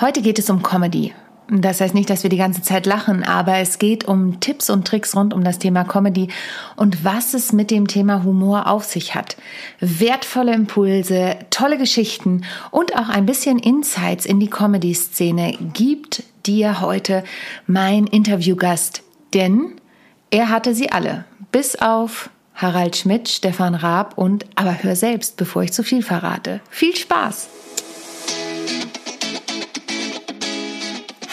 Heute geht es um Comedy. Das heißt nicht, dass wir die ganze Zeit lachen, aber es geht um Tipps und Tricks rund um das Thema Comedy und was es mit dem Thema Humor auf sich hat. Wertvolle Impulse, tolle Geschichten und auch ein bisschen Insights in die Comedy-Szene gibt dir heute mein Interviewgast. Denn er hatte sie alle, bis auf Harald Schmidt, Stefan Raab und aber hör selbst, bevor ich zu viel verrate. Viel Spaß!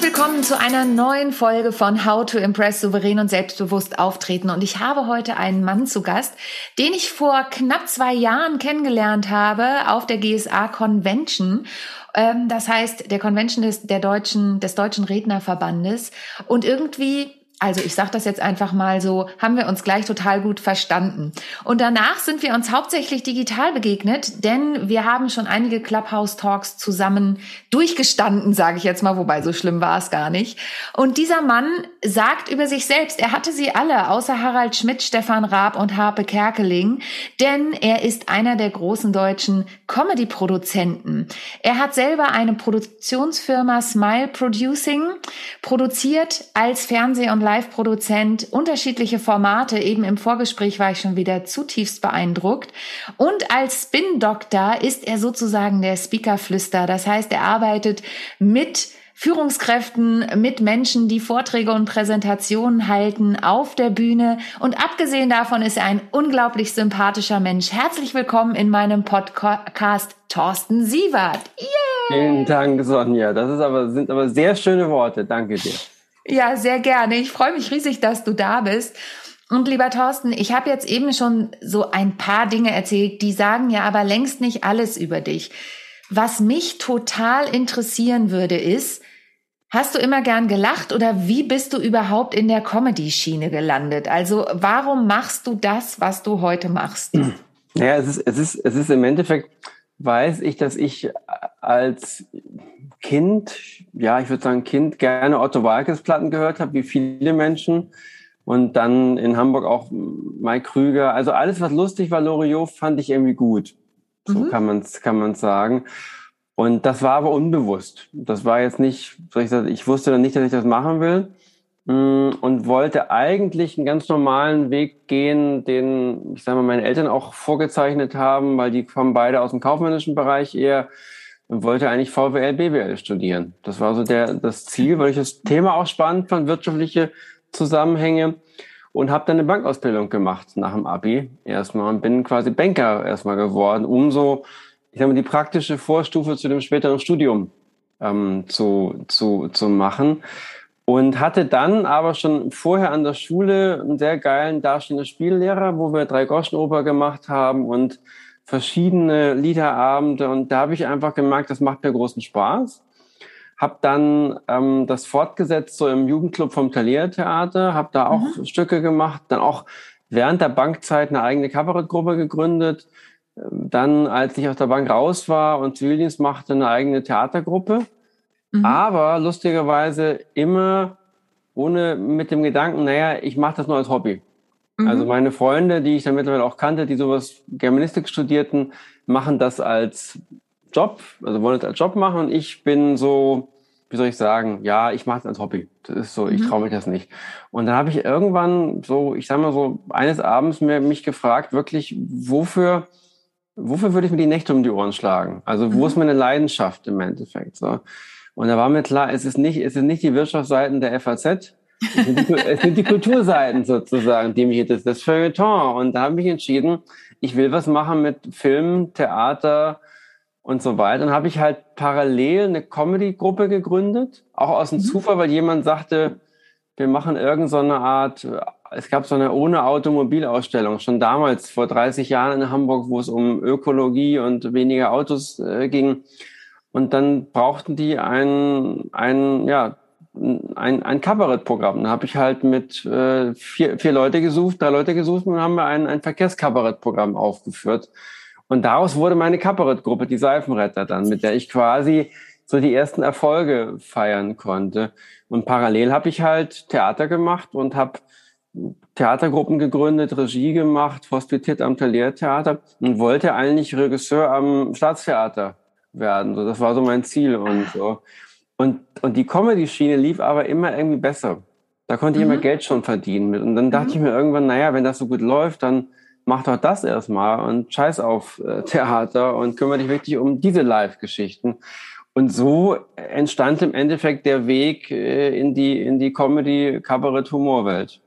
Herzlich willkommen zu einer neuen Folge von How to Impress souverän und selbstbewusst auftreten. Und ich habe heute einen Mann zu Gast, den ich vor knapp zwei Jahren kennengelernt habe auf der GSA Convention. Ähm, das heißt, der Convention des, der deutschen, des Deutschen Rednerverbandes. Und irgendwie also ich sage das jetzt einfach mal so, haben wir uns gleich total gut verstanden. Und danach sind wir uns hauptsächlich digital begegnet, denn wir haben schon einige Clubhouse-Talks zusammen durchgestanden, sage ich jetzt mal, wobei so schlimm war es gar nicht. Und dieser Mann sagt über sich selbst, er hatte sie alle, außer Harald Schmidt, Stefan Raab und Harpe Kerkeling, denn er ist einer der großen deutschen Comedy-Produzenten. Er hat selber eine Produktionsfirma Smile Producing, produziert als Fernseh- und Live-Produzent unterschiedliche Formate. Eben im Vorgespräch war ich schon wieder zutiefst beeindruckt. Und als Spin-Doktor ist er sozusagen der Speaker-Flüster. Das heißt, er arbeitet mit Führungskräften, mit Menschen, die Vorträge und Präsentationen halten auf der Bühne. Und abgesehen davon ist er ein unglaublich sympathischer Mensch. Herzlich willkommen in meinem Podcast Thorsten Sievert. Yeah! Vielen Dank, Sonja. Das ist aber, sind aber sehr schöne Worte. Danke dir. Ja, sehr gerne. Ich freue mich riesig, dass du da bist. Und lieber Thorsten, ich habe jetzt eben schon so ein paar Dinge erzählt, die sagen ja aber längst nicht alles über dich. Was mich total interessieren würde, ist, hast du immer gern gelacht oder wie bist du überhaupt in der Comedy-Schiene gelandet? Also warum machst du das, was du heute machst? Naja, es ist, es ist, es ist im Endeffekt, weiß ich, dass ich als Kind, ja, ich würde sagen Kind, gerne Otto Walkes Platten gehört habe, wie viele Menschen. Und dann in Hamburg auch Mike Krüger. Also alles, was lustig war, Loriot, fand ich irgendwie gut. So mhm. kann man es kann man's sagen. Und das war aber unbewusst. Das war jetzt nicht, ich wusste dann nicht, dass ich das machen will. Mm, und wollte eigentlich einen ganz normalen Weg gehen, den, ich sage mal, meine Eltern auch vorgezeichnet haben, weil die kommen beide aus dem kaufmännischen Bereich eher und wollte eigentlich VWL, BWL studieren. Das war so der, das Ziel, weil ich das Thema auch spannend fand, wirtschaftliche Zusammenhänge und habe dann eine Bankausbildung gemacht nach dem Abi erstmal und bin quasi Banker erstmal geworden, um so, ich sag mal, die praktische Vorstufe zu dem späteren Studium ähm, zu, zu, zu machen. Und hatte dann aber schon vorher an der Schule einen sehr geilen darstellenden Spiellehrer, wo wir drei Groschenoper gemacht haben und verschiedene Liederabende und da habe ich einfach gemerkt, das macht mir großen Spaß. Hab dann ähm, das fortgesetzt so im Jugendclub vom Thalia Theater, habe da auch mhm. Stücke gemacht, dann auch während der Bankzeit eine eigene Kabarettgruppe gegründet. Dann, als ich aus der Bank raus war und Zivildienst machte, eine eigene Theatergruppe. Mhm. Aber lustigerweise immer ohne mit dem Gedanken, naja, ich mache das nur als Hobby. Also mhm. meine Freunde, die ich dann mittlerweile auch kannte, die sowas Germanistik studierten, machen das als Job, also wollen es als Job machen und ich bin so, wie soll ich sagen, ja, ich mache es als Hobby. Das ist so, ich mhm. traue mich das nicht. Und dann habe ich irgendwann so, ich sage mal so, eines Abends mir, mich gefragt, wirklich, wofür, wofür würde ich mir die Nächte um die Ohren schlagen? Also wo mhm. ist meine Leidenschaft im Endeffekt? So. Und da war mir klar, es ist nicht, es ist nicht die Wirtschaftsseiten der FAZ, es sind, die, es sind die Kulturseiten sozusagen, die mich interessieren, das Feuilleton. Und da habe ich entschieden, ich will was machen mit Film, Theater und so weiter. Dann habe ich halt parallel eine Comedy-Gruppe gegründet, auch aus dem mhm. Zufall, weil jemand sagte, wir machen irgendeine so Art, es gab so eine ohne Automobilausstellung, schon damals, vor 30 Jahren in Hamburg, wo es um Ökologie und weniger Autos äh, ging. Und dann brauchten die einen, einen ja, ein, ein Kabarettprogramm. Da habe ich halt mit äh, vier, vier Leute gesucht, drei Leute gesucht und haben wir ein, ein Verkehrskabarettprogramm aufgeführt. Und daraus wurde meine Kabarettgruppe, die Seifenretter dann, mit der ich quasi so die ersten Erfolge feiern konnte. Und parallel habe ich halt Theater gemacht und habe Theatergruppen gegründet, Regie gemacht, hospitiert am Taliertheater und wollte eigentlich Regisseur am Staatstheater werden. So, das war so mein Ziel und so. Und, und die Comedy-Schiene lief aber immer irgendwie besser. Da konnte ich mhm. immer Geld schon verdienen mit. Und dann dachte mhm. ich mir irgendwann, naja, wenn das so gut läuft, dann mach doch das erstmal und scheiß auf äh, Theater und kümmere dich wirklich um diese Live-Geschichten. Und so entstand im Endeffekt der Weg äh, in die, in die Comedy-Kabarett-Humor-Welt.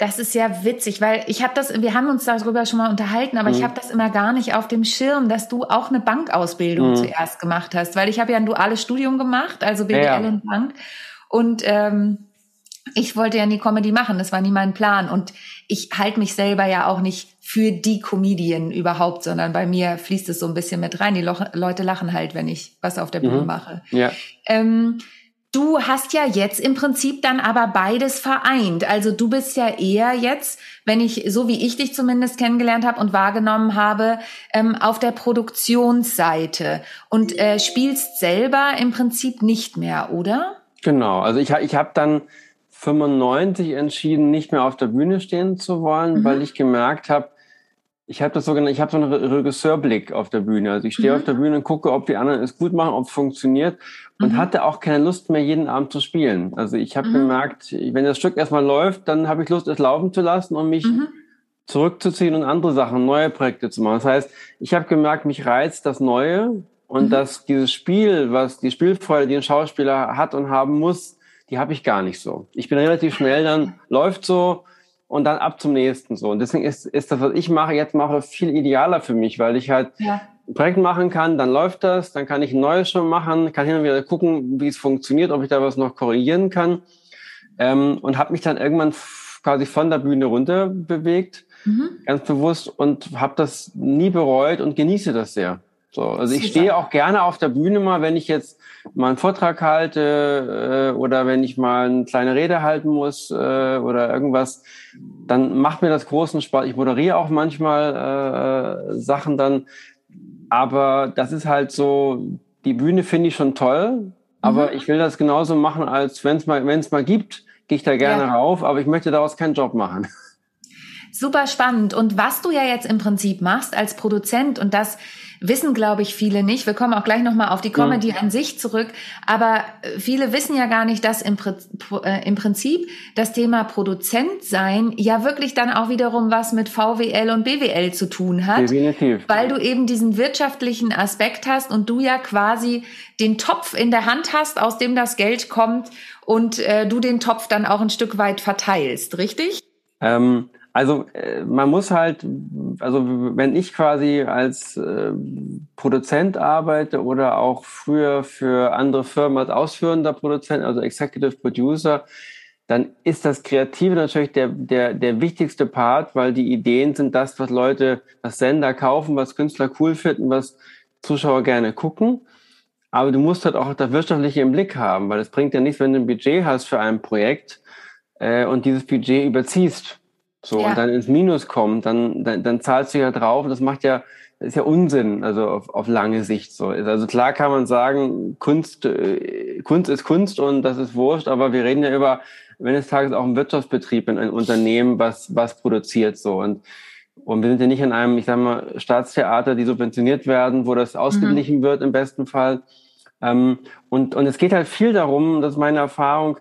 Das ist ja witzig, weil ich habe das, wir haben uns darüber schon mal unterhalten, aber mhm. ich habe das immer gar nicht auf dem Schirm, dass du auch eine Bankausbildung mhm. zuerst gemacht hast, weil ich habe ja ein duales Studium gemacht, also BWL ja. in Bank und ähm, ich wollte ja nie Comedy machen, das war nie mein Plan und ich halte mich selber ja auch nicht für die Comedian überhaupt, sondern bei mir fließt es so ein bisschen mit rein. Die Leute lachen halt, wenn ich was auf der Bühne mhm. mache. Ja. Ähm, du hast ja jetzt im Prinzip dann aber beides vereint. Also du bist ja eher jetzt, wenn ich, so wie ich dich zumindest kennengelernt habe und wahrgenommen habe, ähm, auf der Produktionsseite und äh, spielst selber im Prinzip nicht mehr, oder? Genau, also ich, ich habe dann 95 entschieden, nicht mehr auf der Bühne stehen zu wollen, mhm. weil ich gemerkt habe, ich habe das sogenannte, ich habe so einen Regisseurblick auf der Bühne. Also ich stehe mhm. auf der Bühne und gucke, ob die anderen es gut machen, ob es funktioniert und mhm. hatte auch keine Lust mehr, jeden Abend zu spielen. Also ich habe mhm. gemerkt, wenn das Stück erstmal läuft, dann habe ich Lust, es laufen zu lassen und mich mhm. zurückzuziehen und andere Sachen, neue Projekte zu machen. Das heißt, ich habe gemerkt, mich reizt das Neue und mhm. dass dieses Spiel, was die Spielfreude, die ein Schauspieler hat und haben muss, die habe ich gar nicht so. Ich bin relativ schnell dann, läuft so und dann ab zum nächsten so. Und deswegen ist, ist das, was ich mache, jetzt mache, viel idealer für mich, weil ich halt ja. ein Projekt machen kann, dann läuft das, dann kann ich ein neues schon machen, kann hin und wieder gucken, wie es funktioniert, ob ich da was noch korrigieren kann. Ähm, und habe mich dann irgendwann quasi von der Bühne runter bewegt, mhm. ganz bewusst, und habe das nie bereut und genieße das sehr. So, also ich stehe auch gerne auf der Bühne mal, wenn ich jetzt mal einen Vortrag halte äh, oder wenn ich mal eine kleine Rede halten muss äh, oder irgendwas, dann macht mir das großen Spaß. Ich moderiere auch manchmal äh, Sachen dann, aber das ist halt so, die Bühne finde ich schon toll, aber mhm. ich will das genauso machen, als wenn es mal, wenn es mal gibt, gehe ich da gerne ja. rauf, aber ich möchte daraus keinen Job machen. Super spannend. Und was du ja jetzt im Prinzip machst als Produzent und das wissen, glaube ich, viele nicht. Wir kommen auch gleich nochmal auf die Comedy ja. an sich zurück. Aber äh, viele wissen ja gar nicht, dass im, äh, im Prinzip das Thema Produzent sein ja wirklich dann auch wiederum was mit VWL und BWL zu tun hat. Definitiv. Weil du eben diesen wirtschaftlichen Aspekt hast und du ja quasi den Topf in der Hand hast, aus dem das Geld kommt und äh, du den Topf dann auch ein Stück weit verteilst, richtig? Ähm, also äh, man muss halt, also wenn ich quasi als äh, Produzent arbeite oder auch früher für andere Firmen als ausführender Produzent, also Executive Producer, dann ist das Kreative natürlich der, der, der wichtigste Part, weil die Ideen sind das, was Leute, was Sender kaufen, was Künstler cool finden, was Zuschauer gerne gucken. Aber du musst halt auch das Wirtschaftliche im Blick haben, weil es bringt ja nichts, wenn du ein Budget hast für ein Projekt äh, und dieses Budget überziehst so, ja. und dann ins Minus kommt, dann, dann, dann zahlst du ja drauf. Das macht ja, das ist ja Unsinn, also auf, auf lange Sicht so. Also klar kann man sagen, Kunst, äh, Kunst ist Kunst und das ist wurscht, aber wir reden ja über, wenn es Tages auch ein Wirtschaftsbetrieb, in ein Unternehmen, was, was produziert so. Und, und wir sind ja nicht in einem, ich sag mal, Staatstheater, die subventioniert werden, wo das ausgeglichen mhm. wird im besten Fall. Ähm, und, und es geht halt viel darum, das ist meine Erfahrung,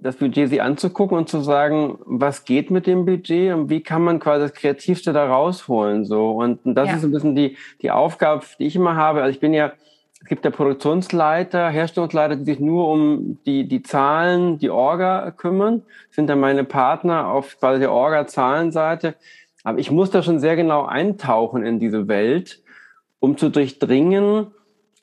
das Budget sich anzugucken und zu sagen, was geht mit dem Budget und wie kann man quasi das Kreativste da rausholen, so. Und das ja. ist ein bisschen die, die Aufgabe, die ich immer habe. Also ich bin ja, es gibt ja Produktionsleiter, Herstellungsleiter, die sich nur um die, die Zahlen, die Orga kümmern, sind dann meine Partner auf quasi der Orga-Zahlenseite. Aber ich muss da schon sehr genau eintauchen in diese Welt, um zu durchdringen.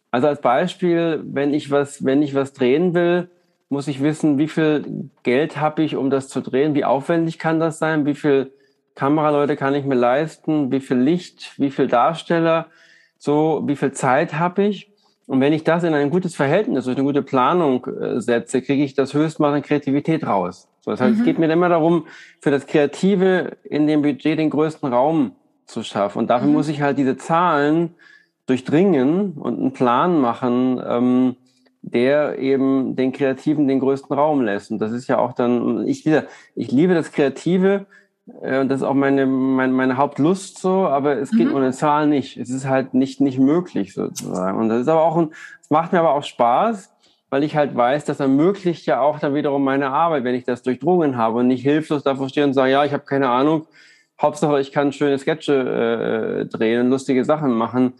Also als Beispiel, wenn ich was, wenn ich was drehen will, muss ich wissen, wie viel Geld habe ich, um das zu drehen, wie aufwendig kann das sein, wie viel Kameraleute kann ich mir leisten, wie viel Licht, wie viel Darsteller, so wie viel Zeit habe ich. Und wenn ich das in ein gutes Verhältnis, durch eine gute Planung äh, setze, kriege ich das Höchstmaß an Kreativität raus. So, das heißt, mhm. es geht mir immer darum, für das Kreative in dem Budget den größten Raum zu schaffen. Und dafür mhm. muss ich halt diese Zahlen durchdringen und einen Plan machen, ähm, der eben den Kreativen den größten Raum lässt. Und das ist ja auch dann, ich wieder, ich liebe das Kreative, äh, und das ist auch meine, meine, meine Hauptlust so, aber es geht mhm. ohne Zahl nicht. Es ist halt nicht, nicht möglich sozusagen. Und das ist aber auch ein, es macht mir aber auch Spaß, weil ich halt weiß, das ermöglicht ja auch dann wiederum meine Arbeit, wenn ich das durchdrungen habe und nicht hilflos davor stehe und sage, ja, ich habe keine Ahnung, Hauptsache ich kann schöne Sketche äh, drehen und lustige Sachen machen.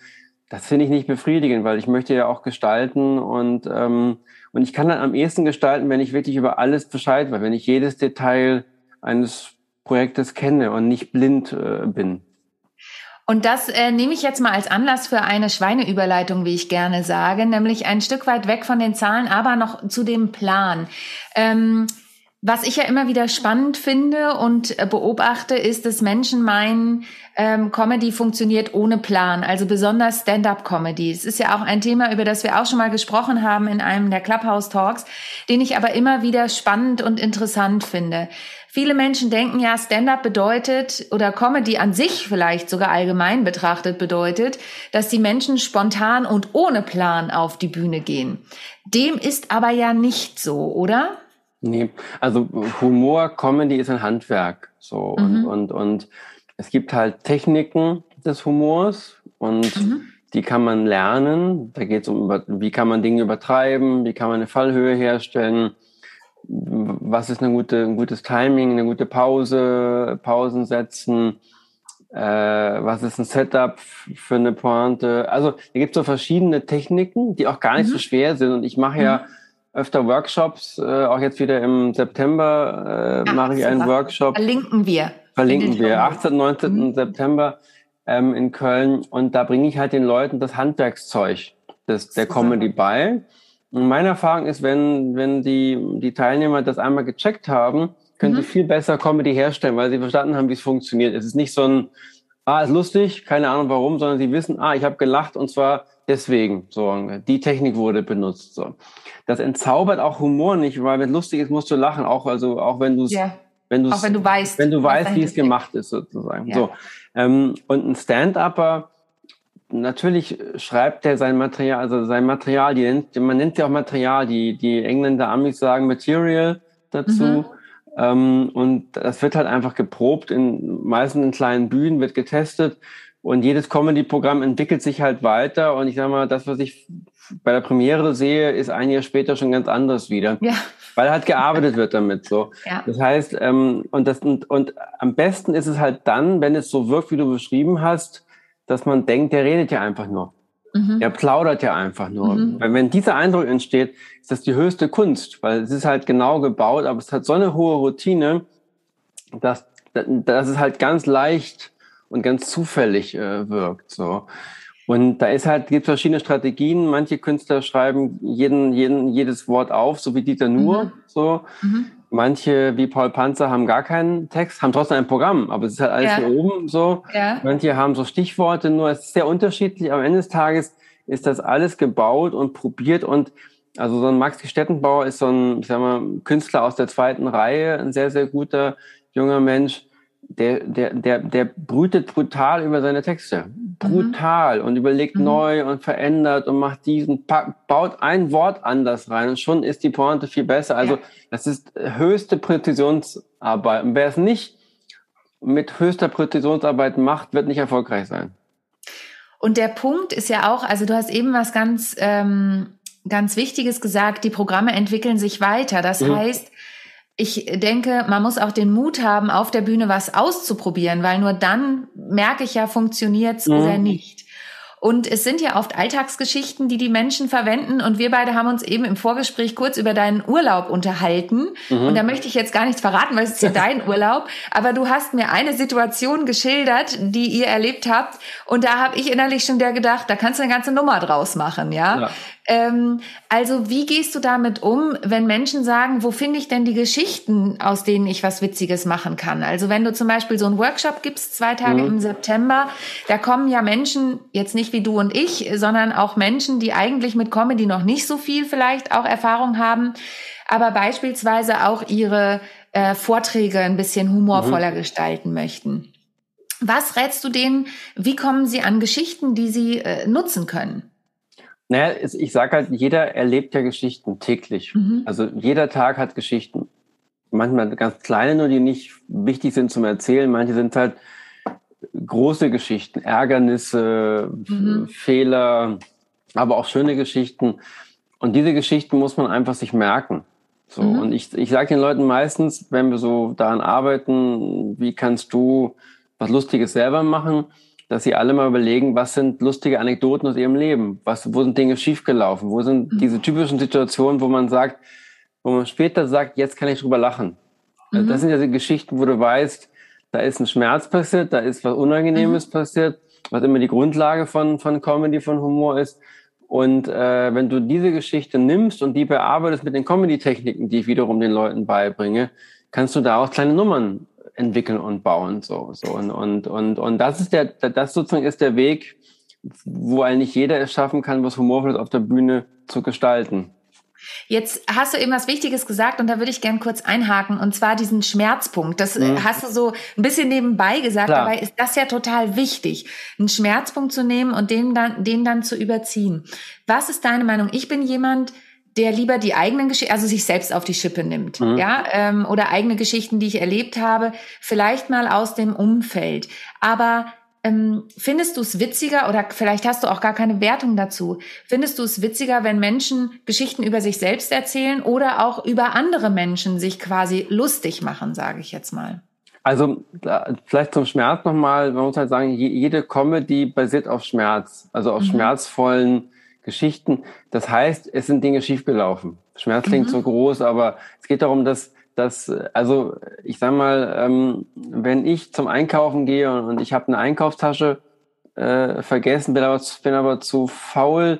Das finde ich nicht befriedigend, weil ich möchte ja auch gestalten und, ähm, und ich kann dann am ehesten gestalten, wenn ich wirklich über alles Bescheid weiß, wenn ich jedes Detail eines Projektes kenne und nicht blind äh, bin. Und das äh, nehme ich jetzt mal als Anlass für eine Schweineüberleitung, wie ich gerne sage, nämlich ein Stück weit weg von den Zahlen, aber noch zu dem Plan. Ähm, was ich ja immer wieder spannend finde und äh, beobachte, ist, dass Menschen meinen, ähm, Comedy funktioniert ohne Plan, also besonders Stand-up-Comedy. Es ist ja auch ein Thema, über das wir auch schon mal gesprochen haben in einem der Clubhouse-Talks, den ich aber immer wieder spannend und interessant finde. Viele Menschen denken ja, Stand-up bedeutet oder Comedy an sich vielleicht sogar allgemein betrachtet bedeutet, dass die Menschen spontan und ohne Plan auf die Bühne gehen. Dem ist aber ja nicht so, oder? Nee, also Humor, Comedy ist ein Handwerk. So mhm. und, und, und es gibt halt Techniken des Humors und mhm. die kann man lernen. Da geht es um, wie kann man Dinge übertreiben, wie kann man eine Fallhöhe herstellen was ist eine gute, ein gutes Timing, eine gute Pause, Pausen setzen, äh, was ist ein Setup für eine Pointe. Also da gibt es so verschiedene Techniken, die auch gar nicht mhm. so schwer sind. Und ich mache mhm. ja öfter Workshops, äh, auch jetzt wieder im September äh, mache ich einen Workshop. Verlinken wir. Verlinken wir, 18. 19. Mhm. September ähm, in Köln. Und da bringe ich halt den Leuten das Handwerkszeug des, der Comedy bei. Und meine Erfahrung ist, wenn, wenn die, die Teilnehmer das einmal gecheckt haben, können mhm. sie viel besser Comedy herstellen, weil sie verstanden haben, wie es funktioniert. Es ist nicht so ein, ah, ist lustig, keine Ahnung warum, sondern sie wissen, ah, ich habe gelacht und zwar deswegen. So, die Technik wurde benutzt. So. Das entzaubert auch Humor nicht, weil wenn es lustig ist, musst du lachen, auch, also, auch wenn du es yeah. Wenn, auch wenn du weißt, wenn du weißt, wie es gemacht ist, sozusagen. Ja. So. Ähm, und ein Stand-Upper, natürlich schreibt er sein Material, also sein Material, die nennt, man nennt ja auch Material, die, die Engländer Amis sagen Material dazu. Mhm. Ähm, und das wird halt einfach geprobt, in, meistens in kleinen Bühnen, wird getestet. Und jedes Comedy-Programm entwickelt sich halt weiter. Und ich sage mal, das, was ich bei der Premiere sehe, ist ein Jahr später schon ganz anders wieder. Ja. Weil halt gearbeitet wird damit so. Ja. Das heißt, ähm, und, das, und, und am besten ist es halt dann, wenn es so wirkt, wie du beschrieben hast, dass man denkt, der redet ja einfach nur. Mhm. Er plaudert ja einfach nur. Mhm. Weil wenn dieser Eindruck entsteht, ist das die höchste Kunst, weil es ist halt genau gebaut, aber es hat so eine hohe Routine, dass, dass es halt ganz leicht und ganz zufällig äh, wirkt. So. Und da ist halt, gibt verschiedene Strategien. Manche Künstler schreiben jeden, jeden, jedes Wort auf, so wie Dieter Nuhr. Mhm. So. Mhm. Manche, wie Paul Panzer, haben gar keinen Text, haben trotzdem ein Programm, aber es ist halt alles ja. hier oben so. Ja. Manche haben so Stichworte, nur es ist sehr unterschiedlich. Am Ende des Tages ist das alles gebaut und probiert und also so ein Max Gestettenbauer ist so ein, ich sag mal, Künstler aus der zweiten Reihe, ein sehr, sehr guter junger Mensch der, der, der, der brütet brutal über seine Texte. Brutal mhm. und überlegt mhm. neu und verändert und macht diesen, baut ein Wort anders rein und schon ist die Pointe viel besser. Also ja. das ist höchste Präzisionsarbeit. Und wer es nicht mit höchster Präzisionsarbeit macht, wird nicht erfolgreich sein. Und der Punkt ist ja auch, also du hast eben was ganz, ähm, ganz Wichtiges gesagt, die Programme entwickeln sich weiter. Das mhm. heißt, ich denke, man muss auch den Mut haben, auf der Bühne was auszuprobieren, weil nur dann merke ich ja, funktioniert's mhm. oder nicht. Und es sind ja oft Alltagsgeschichten, die die Menschen verwenden. Und wir beide haben uns eben im Vorgespräch kurz über deinen Urlaub unterhalten. Mhm. Und da möchte ich jetzt gar nichts verraten, weil es ist ja dein Urlaub. Aber du hast mir eine Situation geschildert, die ihr erlebt habt. Und da habe ich innerlich schon der gedacht, da kannst du eine ganze Nummer draus machen, ja. ja. Ähm, also wie gehst du damit um, wenn Menschen sagen, wo finde ich denn die Geschichten, aus denen ich was Witziges machen kann? Also wenn du zum Beispiel so einen Workshop gibst, zwei Tage mhm. im September, da kommen ja Menschen, jetzt nicht wie du und ich, sondern auch Menschen, die eigentlich mit Comedy noch nicht so viel vielleicht auch Erfahrung haben, aber beispielsweise auch ihre äh, Vorträge ein bisschen humorvoller mhm. gestalten möchten. Was rätst du denen? Wie kommen sie an Geschichten, die sie äh, nutzen können? Naja, ich sage halt, jeder erlebt ja Geschichten täglich. Mhm. Also jeder Tag hat Geschichten. Manchmal ganz kleine, nur die nicht wichtig sind zum Erzählen. Manche sind halt große Geschichten, Ärgernisse, mhm. Fehler, aber auch schöne Geschichten. Und diese Geschichten muss man einfach sich merken. So, mhm. und ich, ich sage den Leuten meistens, wenn wir so daran arbeiten, wie kannst du was Lustiges selber machen, dass sie alle mal überlegen, was sind lustige Anekdoten aus ihrem Leben? Was, wo sind Dinge schiefgelaufen? Wo sind mhm. diese typischen Situationen, wo man sagt, wo man später sagt, jetzt kann ich drüber lachen? Also mhm. das sind ja die Geschichten, wo du weißt, da ist ein Schmerz passiert, da ist was Unangenehmes mhm. passiert, was immer die Grundlage von, von Comedy, von Humor ist. Und äh, wenn du diese Geschichte nimmst und die bearbeitest mit den Comedy-Techniken, die ich wiederum den Leuten beibringe, kannst du da auch kleine Nummern entwickeln und bauen. So, so. Und, und, und, und das ist der, das sozusagen ist der Weg, wo eigentlich jeder es schaffen kann, was Humorvolles auf der Bühne zu gestalten. Jetzt hast du eben was Wichtiges gesagt und da würde ich gern kurz einhaken und zwar diesen Schmerzpunkt. Das mhm. hast du so ein bisschen nebenbei gesagt, Klar. dabei ist das ja total wichtig, einen Schmerzpunkt zu nehmen und den dann, den dann zu überziehen. Was ist deine Meinung? Ich bin jemand, der lieber die eigenen Geschichten, also sich selbst auf die Schippe nimmt, mhm. ja, ähm, oder eigene Geschichten, die ich erlebt habe, vielleicht mal aus dem Umfeld. Aber ähm, findest du es witziger oder vielleicht hast du auch gar keine Wertung dazu? Findest du es witziger, wenn Menschen Geschichten über sich selbst erzählen oder auch über andere Menschen sich quasi lustig machen, sage ich jetzt mal? Also vielleicht zum Schmerz nochmal, man muss halt sagen, jede Comedy basiert auf Schmerz, also auf mhm. schmerzvollen Geschichten. Das heißt, es sind Dinge schiefgelaufen. Schmerz klingt mhm. so groß, aber es geht darum, dass, dass also ich sag mal, ähm, wenn ich zum Einkaufen gehe und, und ich habe eine Einkaufstasche äh, vergessen, bin aber, bin aber zu faul,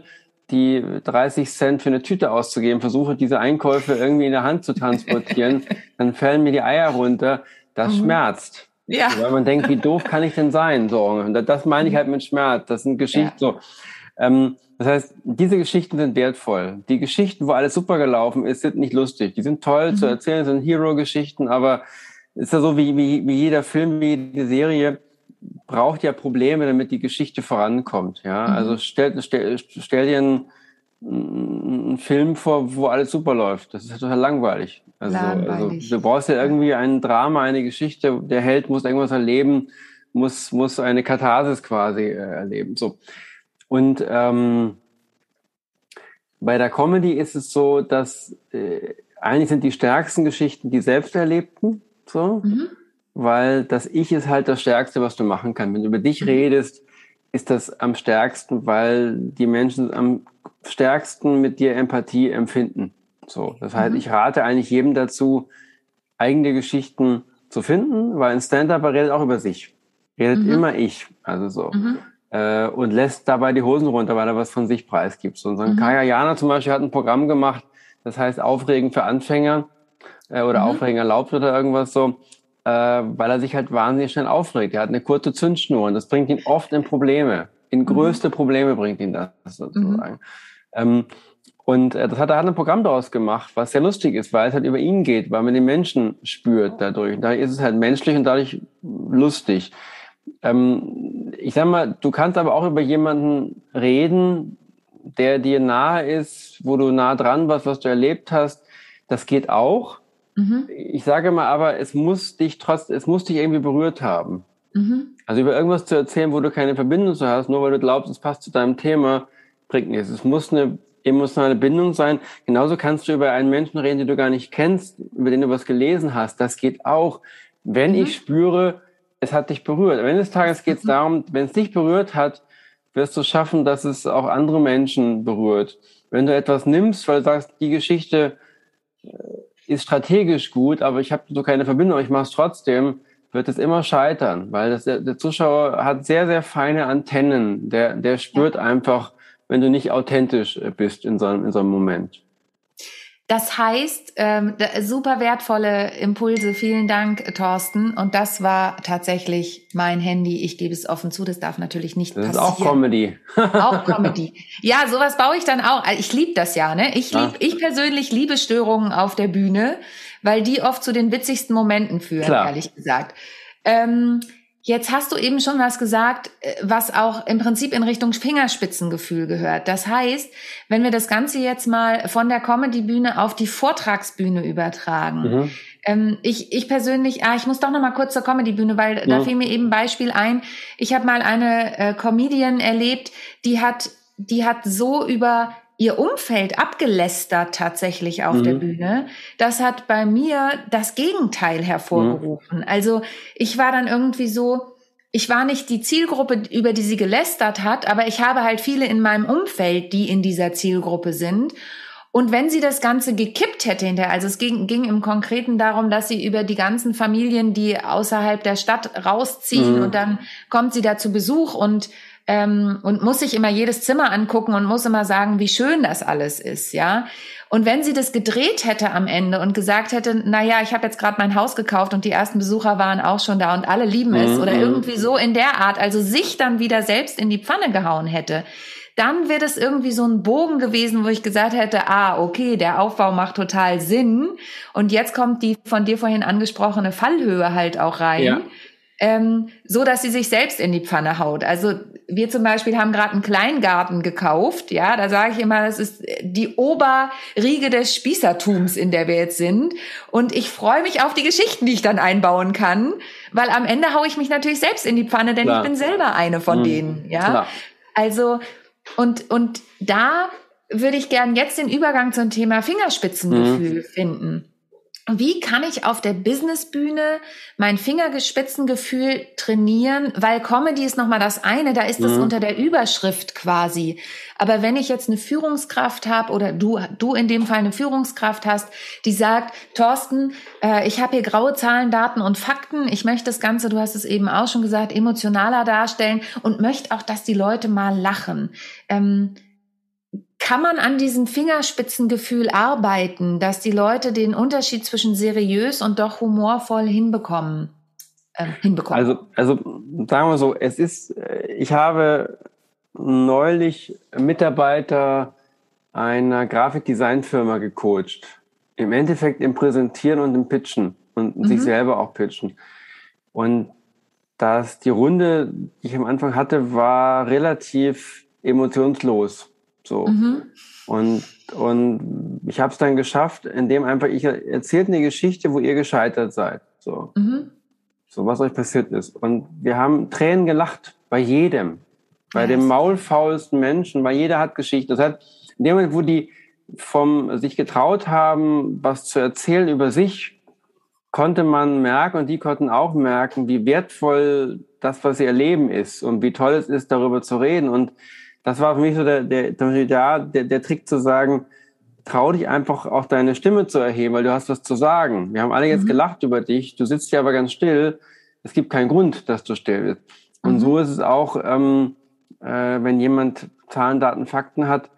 die 30 Cent für eine Tüte auszugeben, versuche diese Einkäufe irgendwie in der Hand zu transportieren, dann fallen mir die Eier runter. Das mhm. schmerzt. Ja. Weil man denkt, wie doof kann ich denn sein? So, und das meine ich mhm. halt mit Schmerz. Das sind Geschichten ja. so. Ähm, das heißt, diese Geschichten sind wertvoll. Die Geschichten, wo alles super gelaufen ist, sind nicht lustig. Die sind toll mhm. zu erzählen, sind Hero-Geschichten, aber ist ja so wie, wie, wie jeder Film, wie jede Serie braucht ja Probleme, damit die Geschichte vorankommt. Ja, mhm. also stell, stell, stell dir einen, einen Film vor, wo alles super läuft. Das ist total langweilig. Also, langweilig. also du brauchst ja irgendwie ein Drama, eine Geschichte. Der Held muss irgendwas erleben, muss muss eine Katharsis quasi äh, erleben. So und ähm, bei der Comedy ist es so, dass äh, eigentlich sind die stärksten Geschichten die selbsterlebten, so, mhm. weil das Ich ist halt das Stärkste, was du machen kannst. Wenn du über dich mhm. redest, ist das am stärksten, weil die Menschen am stärksten mit dir Empathie empfinden. So, das heißt, mhm. ich rate eigentlich jedem dazu, eigene Geschichten zu finden, weil ein Stand-up redet auch über sich. Redet mhm. immer ich. Also so. Äh, und lässt dabei die Hosen runter, weil er was von sich preisgibt. So, so ein mhm. Kaya Jana zum Beispiel hat ein Programm gemacht, das heißt Aufregen für Anfänger äh, oder mhm. Aufregen erlaubt oder irgendwas so, äh, weil er sich halt wahnsinnig schnell aufregt. Er hat eine kurze Zündschnur und das bringt ihn oft in Probleme. In mhm. größte mhm. Probleme bringt ihn das sozusagen. Mhm. Ähm, und äh, das hat er hat ein Programm daraus gemacht, was sehr lustig ist, weil es halt über ihn geht, weil man den Menschen spürt dadurch. Und dadurch ist es halt menschlich und dadurch lustig. Ähm, ich sag mal, du kannst aber auch über jemanden reden, der dir nahe ist, wo du nah dran warst, was du erlebt hast. Das geht auch. Mhm. Ich sage mal aber, es muss dich trotz, es muss dich irgendwie berührt haben. Mhm. Also über irgendwas zu erzählen, wo du keine Verbindung zu hast, nur weil du glaubst, es passt zu deinem Thema, bringt nichts. Es muss eine emotionale Bindung sein. Genauso kannst du über einen Menschen reden, den du gar nicht kennst, über den du was gelesen hast. Das geht auch. Wenn mhm. ich spüre, es hat dich berührt. Am Ende des Tages geht es mhm. darum, wenn es dich berührt hat, wirst du schaffen, dass es auch andere Menschen berührt. Wenn du etwas nimmst, weil du sagst, die Geschichte äh, ist strategisch gut, aber ich habe so keine Verbindung, ich mache es trotzdem, wird es immer scheitern, weil das, der, der, Zuschauer hat sehr, sehr feine Antennen. Der, der spürt einfach, wenn du nicht authentisch äh, bist in so einem, in so einem Moment. Das heißt, ähm, super wertvolle Impulse. Vielen Dank, Thorsten. Und das war tatsächlich mein Handy. Ich gebe es offen zu. Das darf natürlich nicht das passieren. Das ist auch Comedy. auch Comedy. Ja, sowas baue ich dann auch. Ich liebe das ja. Ne? Ich lieb, ich persönlich liebe Störungen auf der Bühne, weil die oft zu den witzigsten Momenten führen, Klar. ehrlich gesagt. Ähm, Jetzt hast du eben schon was gesagt, äh, was auch im Prinzip in Richtung Fingerspitzengefühl gehört. Das heißt, wenn wir das Ganze jetzt mal von der Comedy-Bühne auf die Vortragsbühne übertragen. Mhm. Ähm, ich, ich persönlich, ah, ich muss doch noch mal kurz zur Comedy-Bühne, weil mhm. da fiel mir eben ein Beispiel ein. Ich habe mal eine äh, Comedian erlebt, die hat, die hat so über ihr Umfeld abgelästert tatsächlich auf mhm. der Bühne, das hat bei mir das Gegenteil hervorgerufen. Mhm. Also ich war dann irgendwie so, ich war nicht die Zielgruppe, über die sie gelästert hat, aber ich habe halt viele in meinem Umfeld, die in dieser Zielgruppe sind. Und wenn sie das Ganze gekippt hätte hinterher, also es ging, ging im Konkreten darum, dass sie über die ganzen Familien, die außerhalb der Stadt rausziehen mhm. und dann kommt sie da zu Besuch und ähm, und muss sich immer jedes Zimmer angucken und muss immer sagen, wie schön das alles ist, ja. Und wenn sie das gedreht hätte am Ende und gesagt hätte, na ja, ich habe jetzt gerade mein Haus gekauft und die ersten Besucher waren auch schon da und alle lieben es mhm. oder irgendwie so in der Art, also sich dann wieder selbst in die Pfanne gehauen hätte, dann wäre das irgendwie so ein Bogen gewesen, wo ich gesagt hätte, ah, okay, der Aufbau macht total Sinn. Und jetzt kommt die von dir vorhin angesprochene Fallhöhe halt auch rein. Ja ähm, so dass sie sich selbst in die Pfanne haut. Also wir zum Beispiel haben gerade einen Kleingarten gekauft, ja, da sage ich immer, das ist die Oberriege des Spießertums, in der wir jetzt sind. Und ich freue mich auf die Geschichten, die ich dann einbauen kann, weil am Ende haue ich mich natürlich selbst in die Pfanne, denn Klar. ich bin selber eine von mhm. denen, ja. Klar. Also und und da würde ich gern jetzt den Übergang zum Thema Fingerspitzengefühl mhm. finden. Wie kann ich auf der Businessbühne mein Fingerspitzengefühl trainieren? Weil Comedy ist nochmal das eine, da ist es mhm. unter der Überschrift quasi. Aber wenn ich jetzt eine Führungskraft habe oder du, du in dem Fall eine Führungskraft hast, die sagt, Thorsten, äh, ich habe hier graue Zahlen, Daten und Fakten. Ich möchte das Ganze, du hast es eben auch schon gesagt, emotionaler darstellen und möchte auch, dass die Leute mal lachen. Ähm, kann man an diesem Fingerspitzengefühl arbeiten, dass die Leute den Unterschied zwischen seriös und doch humorvoll hinbekommen? Äh, hinbekommen? Also, also sagen wir so, es ist, äh, ich habe neulich Mitarbeiter einer Grafikdesignfirma gecoacht. Im Endeffekt im Präsentieren und im Pitchen und mhm. sich selber auch pitchen. Und das, die Runde, die ich am Anfang hatte, war relativ emotionslos. So. Mhm. Und, und ich habe es dann geschafft, indem einfach ich erzählt eine Geschichte, wo ihr gescheitert seid. So. Mhm. So, was euch passiert ist. Und wir haben Tränen gelacht bei jedem. Bei ja, dem maulfaulsten Menschen, weil jeder hat Geschichte. Das heißt, in dem Moment, wo die vom sich getraut haben, was zu erzählen über sich, konnte man merken und die konnten auch merken, wie wertvoll das, was sie erleben ist und wie toll es ist, darüber zu reden. Und das war für mich so der, der, der, der, Trick zu sagen, trau dich einfach auch deine Stimme zu erheben, weil du hast was zu sagen. Wir haben alle jetzt mhm. gelacht über dich, du sitzt hier aber ganz still. Es gibt keinen Grund, dass du still bist. Und mhm. so ist es auch, ähm, äh, wenn jemand Zahlen, Daten, Fakten hat,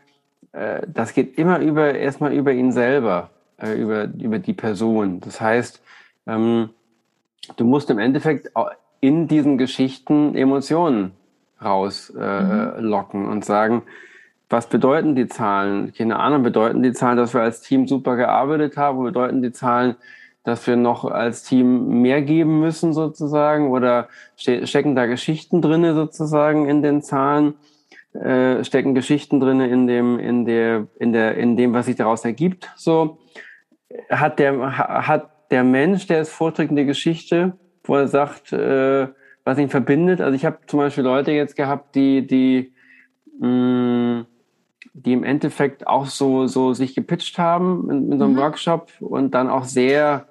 äh, das geht immer über erstmal über ihn selber, äh, über, über die Person. Das heißt, ähm, du musst im Endeffekt in diesen Geschichten Emotionen rauslocken äh, mhm. und sagen, was bedeuten die Zahlen? Keine Ahnung, bedeuten die Zahlen, dass wir als Team super gearbeitet haben? Bedeuten die Zahlen, dass wir noch als Team mehr geben müssen sozusagen? Oder ste stecken da Geschichten drinne sozusagen in den Zahlen? Äh, stecken Geschichten drinne in dem, in der, in der, in dem, was sich daraus ergibt? So hat der, hat der Mensch, der es vorträgt, eine Geschichte, wo er sagt, äh, was ihn verbindet. Also ich habe zum Beispiel Leute jetzt gehabt, die, die, mh, mm, die im Endeffekt auch so, so sich gepitcht haben in, in so einem mhm. Workshop und dann auch sehr,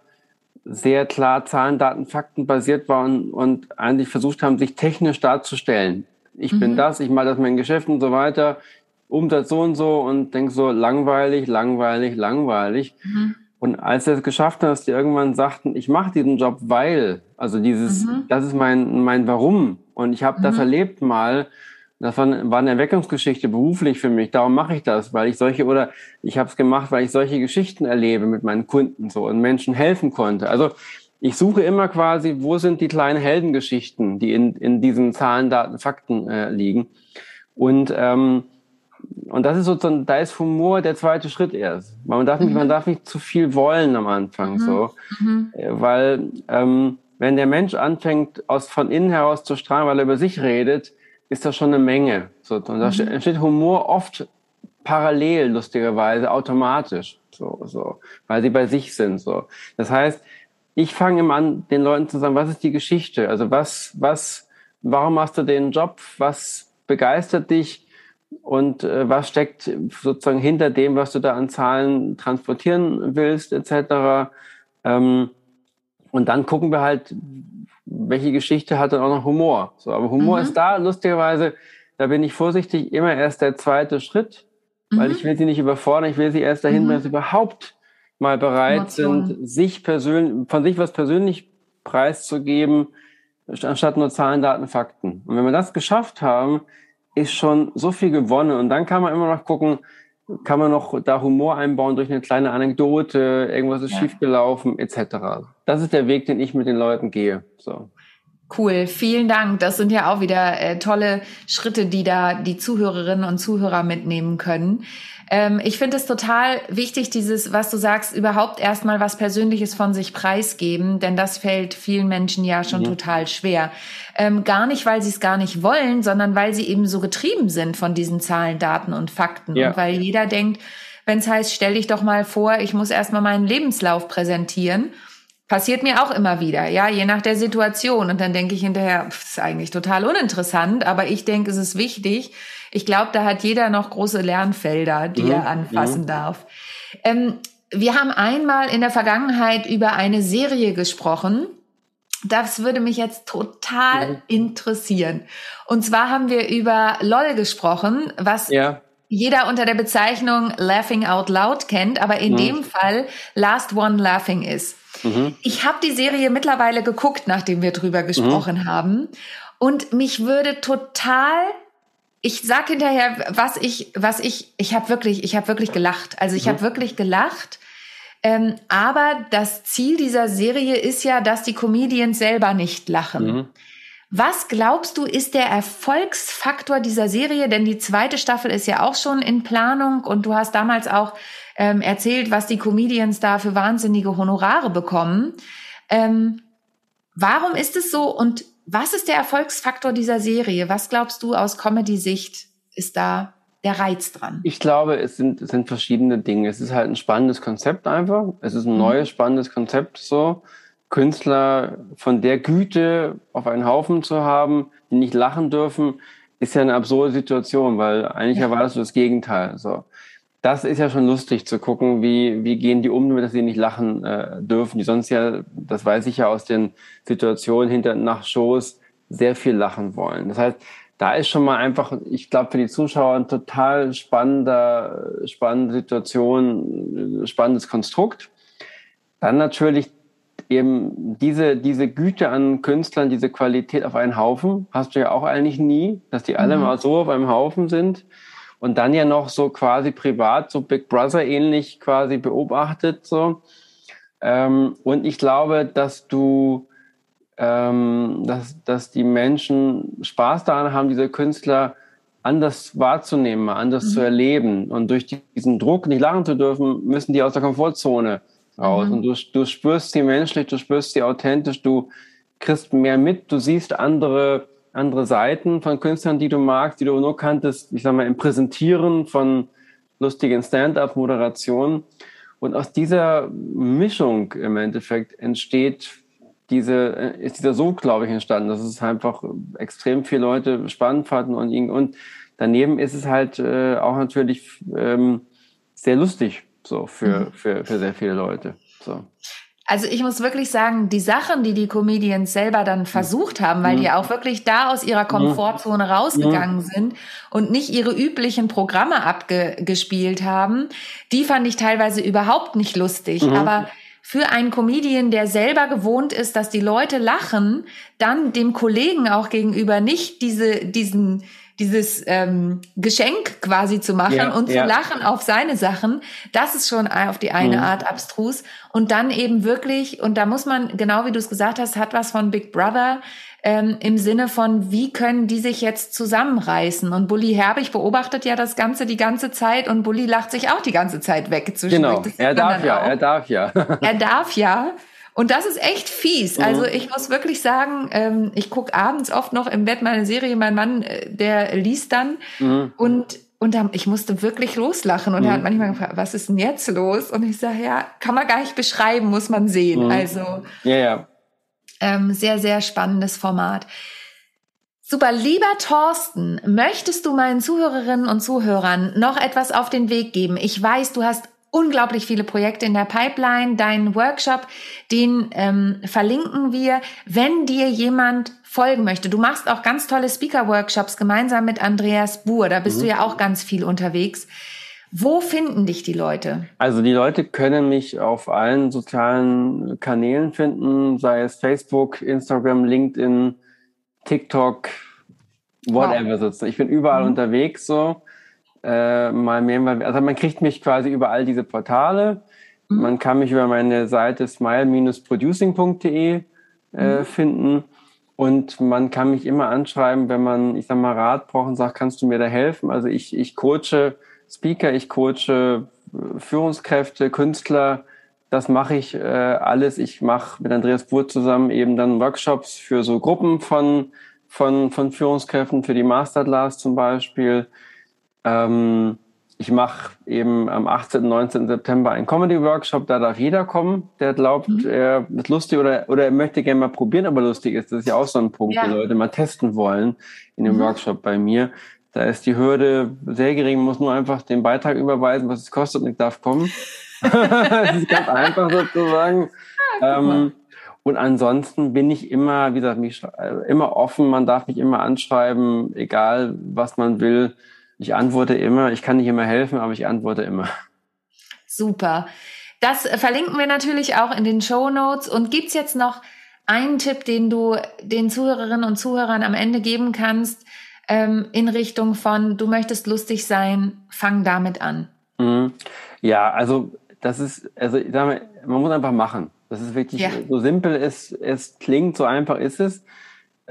sehr klar Zahlen, Daten, Fakten basiert waren und eigentlich versucht haben, sich technisch darzustellen. Ich mhm. bin das, ich mache das mein Geschäft und so weiter. Umsatz so und so und denk so langweilig, langweilig, langweilig. Mhm. Und als er es geschafft hat, dass die irgendwann sagten, ich mache diesen Job, weil, also dieses, mhm. das ist mein, mein Warum. Und ich habe mhm. das erlebt mal. Das war, war eine Erweckungsgeschichte beruflich für mich. Darum mache ich das, weil ich solche oder ich habe es gemacht, weil ich solche Geschichten erlebe mit meinen Kunden so und Menschen helfen konnte. Also ich suche immer quasi, wo sind die kleinen Heldengeschichten, die in, in diesen Zahlen, Daten, Fakten äh, liegen. Und ähm, und das ist sozusagen, da ist Humor der zweite Schritt erst. Man darf nicht, mhm. man darf nicht zu viel wollen am Anfang, mhm. so, mhm. Äh, weil ähm, wenn der Mensch anfängt, aus von innen heraus zu strahlen, weil er über sich redet, ist das schon eine Menge. So, und da mhm. entsteht Humor oft parallel, lustigerweise, automatisch, so, so, weil sie bei sich sind, so. Das heißt, ich fange immer an, den Leuten zu sagen, was ist die Geschichte? Also was, was, warum machst du den Job? Was begeistert dich? Und äh, was steckt sozusagen hinter dem, was du da an Zahlen transportieren willst, etc. Ähm, und dann gucken wir halt, welche Geschichte hat dann auch noch Humor. So, aber Humor mhm. ist da, lustigerweise, da bin ich vorsichtig, immer erst der zweite Schritt, weil mhm. ich will sie nicht überfordern, ich will sie erst dahin, mhm. wenn sie überhaupt mal bereit Emotion. sind, sich persönlich, von sich was persönlich preiszugeben, anstatt nur Zahlen, Daten, Fakten. Und wenn wir das geschafft haben, ist schon so viel gewonnen. Und dann kann man immer noch gucken, kann man noch da Humor einbauen durch eine kleine Anekdote, irgendwas ist ja. schiefgelaufen, etc. Das ist der Weg, den ich mit den Leuten gehe. So. Cool, vielen Dank. Das sind ja auch wieder äh, tolle Schritte, die da die Zuhörerinnen und Zuhörer mitnehmen können. Ähm, ich finde es total wichtig, dieses, was du sagst, überhaupt erstmal was Persönliches von sich preisgeben, denn das fällt vielen Menschen ja schon mhm. total schwer. Ähm, gar nicht, weil sie es gar nicht wollen, sondern weil sie eben so getrieben sind von diesen Zahlen, Daten und Fakten. Ja. Und weil jeder denkt, wenn es heißt, stell dich doch mal vor, ich muss erstmal meinen Lebenslauf präsentieren Passiert mir auch immer wieder, ja, je nach der Situation. Und dann denke ich hinterher, pff, ist eigentlich total uninteressant, aber ich denke, es ist wichtig. Ich glaube, da hat jeder noch große Lernfelder, die mhm. er anfassen mhm. darf. Ähm, wir haben einmal in der Vergangenheit über eine Serie gesprochen. Das würde mich jetzt total mhm. interessieren. Und zwar haben wir über LOL gesprochen, was ja. jeder unter der Bezeichnung Laughing Out Loud kennt, aber in mhm. dem Fall Last One Laughing ist. Mhm. Ich habe die Serie mittlerweile geguckt, nachdem wir drüber gesprochen mhm. haben. Und mich würde total ich sag hinterher, was ich, was ich, ich habe wirklich, ich habe wirklich gelacht. Also ich mhm. habe wirklich gelacht. Ähm, aber das Ziel dieser Serie ist ja, dass die Comedians selber nicht lachen. Mhm. Was glaubst du, ist der Erfolgsfaktor dieser Serie? Denn die zweite Staffel ist ja auch schon in Planung und du hast damals auch ähm, erzählt, was die Comedians da für wahnsinnige Honorare bekommen. Ähm, warum ist es so und was ist der Erfolgsfaktor dieser Serie? Was glaubst du aus Comedy-Sicht ist da der Reiz dran? Ich glaube, es sind, es sind verschiedene Dinge. Es ist halt ein spannendes Konzept einfach. Es ist ein mhm. neues, spannendes Konzept so. Künstler von der Güte auf einen Haufen zu haben, die nicht lachen dürfen, ist ja eine absurde Situation, weil eigentlich ja. erwartest du das Gegenteil. So das ist ja schon lustig zu gucken, wie, wie gehen die um, damit dass sie nicht lachen äh, dürfen, die sonst ja, das weiß ich ja aus den Situationen hinter nach Shows, sehr viel lachen wollen. Das heißt, da ist schon mal einfach, ich glaube, für die Zuschauer ein total spannender, spannende Situation, spannendes Konstrukt. Dann natürlich eben diese, diese Güte an Künstlern, diese Qualität auf einen Haufen, hast du ja auch eigentlich nie, dass die alle mhm. mal so auf einem Haufen sind und dann ja noch so quasi privat, so Big Brother ähnlich quasi beobachtet so. Ähm, und ich glaube, dass du, ähm, dass, dass die Menschen Spaß daran haben, diese Künstler anders wahrzunehmen, anders mhm. zu erleben. Und durch diesen Druck, nicht lachen zu dürfen, müssen die aus der Komfortzone raus. Mhm. Und du, du spürst sie menschlich, du spürst sie authentisch, du kriegst mehr mit, du siehst andere andere Seiten von Künstlern, die du magst, die du nur kanntest, ich sag mal, im Präsentieren von lustigen Stand-up-Moderationen. Und aus dieser Mischung im Endeffekt entsteht diese, äh, ist dieser Sog, glaube ich, entstanden, dass es einfach extrem viele Leute spannend fanden und, und daneben ist es halt äh, auch natürlich ähm, sehr lustig so für, mhm. für, für sehr viele Leute. So. Also ich muss wirklich sagen, die Sachen, die die Comedians selber dann versucht haben, weil die auch wirklich da aus ihrer Komfortzone rausgegangen sind und nicht ihre üblichen Programme abgespielt haben, die fand ich teilweise überhaupt nicht lustig. Mhm. Aber für einen Comedian, der selber gewohnt ist, dass die Leute lachen, dann dem Kollegen auch gegenüber nicht diese, diesen, dieses ähm, Geschenk quasi zu machen ja, und zu ja. lachen auf seine Sachen, das ist schon auf die eine mhm. Art abstrus. Und dann eben wirklich, und da muss man, genau wie du es gesagt hast, hat was von Big Brother, ähm, im Sinne von, wie können die sich jetzt zusammenreißen? Und Bully Herbig beobachtet ja das Ganze die ganze Zeit und Bully lacht sich auch die ganze Zeit weg. Genau, er darf ja, er darf ja. er darf ja. Und das ist echt fies. Mhm. Also ich muss wirklich sagen, ähm, ich gucke abends oft noch im Bett meine Serie, mein Mann, äh, der liest dann mhm. und und dann, ich musste wirklich loslachen und mhm. er hat manchmal gefragt, was ist denn jetzt los? Und ich sage, ja, kann man gar nicht beschreiben, muss man sehen. Mhm. Also ja, ja. Ähm, sehr, sehr spannendes Format. Super, lieber Thorsten, möchtest du meinen Zuhörerinnen und Zuhörern noch etwas auf den Weg geben? Ich weiß, du hast unglaublich viele Projekte in der Pipeline. Dein Workshop, den ähm, verlinken wir, wenn dir jemand folgen möchte. Du machst auch ganz tolle Speaker-Workshops gemeinsam mit Andreas Buhr. Da bist mhm. du ja auch ganz viel unterwegs. Wo finden dich die Leute? Also die Leute können mich auf allen sozialen Kanälen finden, sei es Facebook, Instagram, LinkedIn, TikTok, whatever wow. Ich bin überall mhm. unterwegs so äh, mal mehr, also man kriegt mich quasi über all diese Portale. Mhm. Man kann mich über meine Seite smile-producing.de äh, mhm. finden. Und man kann mich immer anschreiben, wenn man, ich sag mal, Rat braucht und sagt, kannst du mir da helfen? Also ich, ich coache Speaker, ich coache äh, Führungskräfte, Künstler. Das mache ich äh, alles. Ich mache mit Andreas Buhr zusammen eben dann Workshops für so Gruppen von, von, von Führungskräften, für die Masterclass zum Beispiel. Ähm, ich mache eben am 18. 19. September einen Comedy-Workshop, da darf jeder kommen, der glaubt, mhm. er ist lustig oder, oder er möchte gerne mal probieren, aber lustig ist. Das ist ja auch so ein Punkt, ja. die Leute mal testen wollen in dem mhm. Workshop bei mir. Da ist die Hürde sehr gering, man muss nur einfach den Beitrag überweisen, was es kostet und ich darf kommen. das ist ganz einfach sozusagen. Ja, ähm, und ansonsten bin ich immer, wie gesagt, mich, äh, immer offen, man darf mich immer anschreiben, egal was man will. Ich antworte immer, ich kann nicht immer helfen, aber ich antworte immer. Super. Das verlinken wir natürlich auch in den Show Notes. Und gibt's jetzt noch einen Tipp, den du den Zuhörerinnen und Zuhörern am Ende geben kannst, ähm, in Richtung von, du möchtest lustig sein, fang damit an? Mhm. Ja, also das ist, also man muss einfach machen. Das ist wirklich ja. so simpel es, es klingt, so einfach ist es.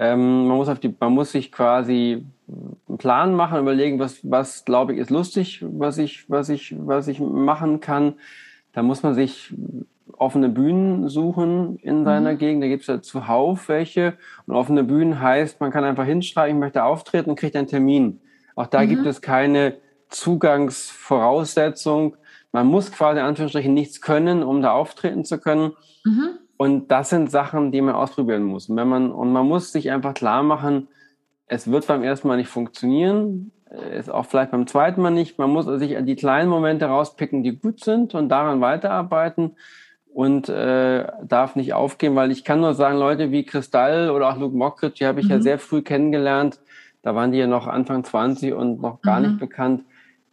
Ähm, man, muss auf die, man muss sich quasi einen Plan machen, überlegen, was, was glaube ich ist lustig, was ich, was ich, was ich machen kann. Da muss man sich offene Bühnen suchen in seiner mhm. Gegend. Da gibt es ja zuhauf welche. Und offene Bühnen heißt, man kann einfach hinschreiben, ich möchte auftreten und kriegt einen Termin. Auch da mhm. gibt es keine Zugangsvoraussetzung. Man muss quasi in Anführungsstrichen nichts können, um da auftreten zu können. Mhm. Und das sind Sachen, die man ausprobieren muss. Und, wenn man, und man muss sich einfach klar machen, es wird beim ersten Mal nicht funktionieren, ist auch vielleicht beim zweiten Mal nicht. Man muss sich die kleinen Momente rauspicken, die gut sind und daran weiterarbeiten und äh, darf nicht aufgeben, weil ich kann nur sagen, Leute wie Kristall oder auch Luke Mockridge, die habe ich mhm. ja sehr früh kennengelernt. Da waren die ja noch Anfang 20 und noch gar mhm. nicht bekannt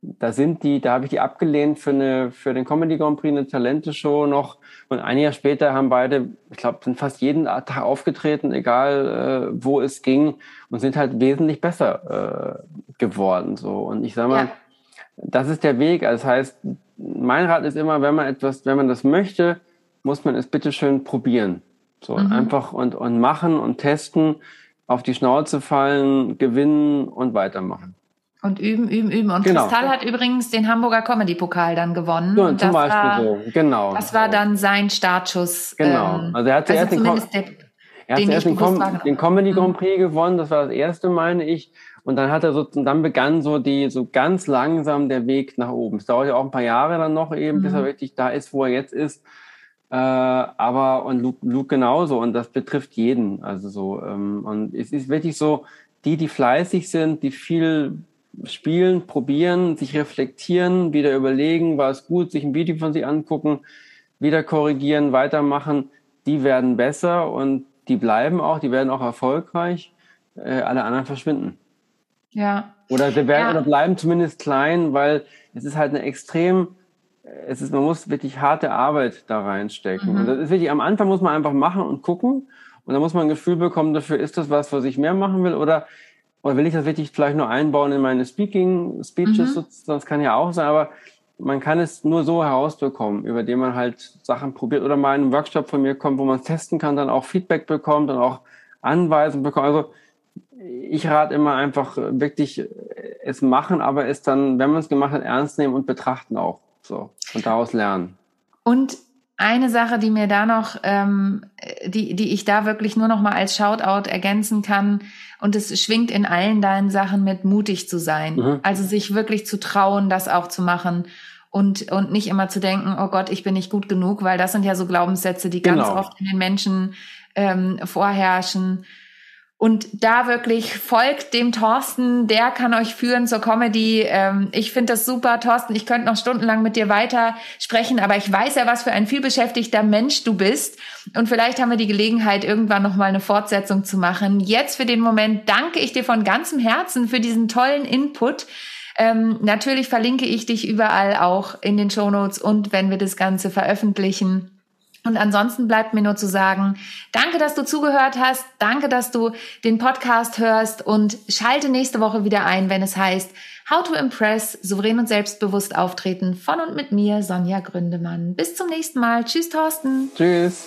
da sind die, da habe ich die abgelehnt für eine für den Comedy Grand Prix eine Talente Show noch und ein Jahr später haben beide, ich glaube, sind fast jeden Tag aufgetreten, egal äh, wo es ging und sind halt wesentlich besser äh, geworden so und ich sage mal, ja. das ist der Weg. Also das heißt, mein Rat ist immer, wenn man etwas, wenn man das möchte, muss man es bitte schön probieren, so mhm. einfach und und machen und testen, auf die Schnauze fallen, gewinnen und weitermachen. Und üben, üben, üben. Und genau. Kristall hat übrigens den Hamburger Comedy-Pokal dann gewonnen. Ja, zum Beispiel war, so, genau. Das war dann sein Startschuss. Genau. Ähm, also er hat zuerst also den, Com er hat zuerst den, Com den Comedy Grand mhm. Prix gewonnen, das war das erste, meine ich. Und dann hat er so, dann begann so die, so ganz langsam der Weg nach oben. Es dauert ja auch ein paar Jahre dann noch eben, mhm. bis er mhm. wirklich da ist, wo er jetzt ist. Äh, aber, und Luke, Luke genauso. Und das betrifft jeden. Also so, ähm, und es ist wirklich so, die, die fleißig sind, die viel spielen, probieren, sich reflektieren, wieder überlegen, war es gut, sich ein Video von sich angucken, wieder korrigieren, weitermachen, die werden besser und die bleiben auch, die werden auch erfolgreich. Äh, alle anderen verschwinden. Ja. Oder, werden, ja. oder bleiben zumindest klein, weil es ist halt eine extrem, es ist, man muss wirklich harte Arbeit da reinstecken. Mhm. Und das ist wirklich, am Anfang muss man einfach machen und gucken. Und dann muss man ein Gefühl bekommen dafür, ist das was, was ich mehr machen will? Oder oder will ich das wirklich vielleicht nur einbauen in meine Speaking Speeches? Mhm. Das kann ja auch sein, aber man kann es nur so herausbekommen, über den man halt Sachen probiert oder mal in einen Workshop von mir kommt, wo man es testen kann, dann auch Feedback bekommt und auch Anweisungen bekommt. Also ich rate immer einfach wirklich es machen, aber es dann, wenn man es gemacht hat, ernst nehmen und betrachten auch. So. Und daraus lernen. Und eine Sache, die mir da noch, ähm, die, die ich da wirklich nur noch mal als Shoutout ergänzen kann, und es schwingt in allen deinen Sachen mit, mutig zu sein. Mhm. Also sich wirklich zu trauen, das auch zu machen und, und nicht immer zu denken, oh Gott, ich bin nicht gut genug, weil das sind ja so Glaubenssätze, die ganz genau. oft in den Menschen ähm, vorherrschen. Und da wirklich folgt dem Thorsten, der kann euch führen zur Comedy. Ähm, ich finde das super, Thorsten. Ich könnte noch stundenlang mit dir weiter sprechen, aber ich weiß ja, was für ein vielbeschäftigter Mensch du bist. Und vielleicht haben wir die Gelegenheit, irgendwann nochmal eine Fortsetzung zu machen. Jetzt für den Moment danke ich dir von ganzem Herzen für diesen tollen Input. Ähm, natürlich verlinke ich dich überall auch in den Shownotes und wenn wir das Ganze veröffentlichen. Und ansonsten bleibt mir nur zu sagen, danke, dass du zugehört hast, danke, dass du den Podcast hörst und schalte nächste Woche wieder ein, wenn es heißt How to Impress, souverän und selbstbewusst auftreten von und mit mir, Sonja Gründemann. Bis zum nächsten Mal. Tschüss, Thorsten. Tschüss.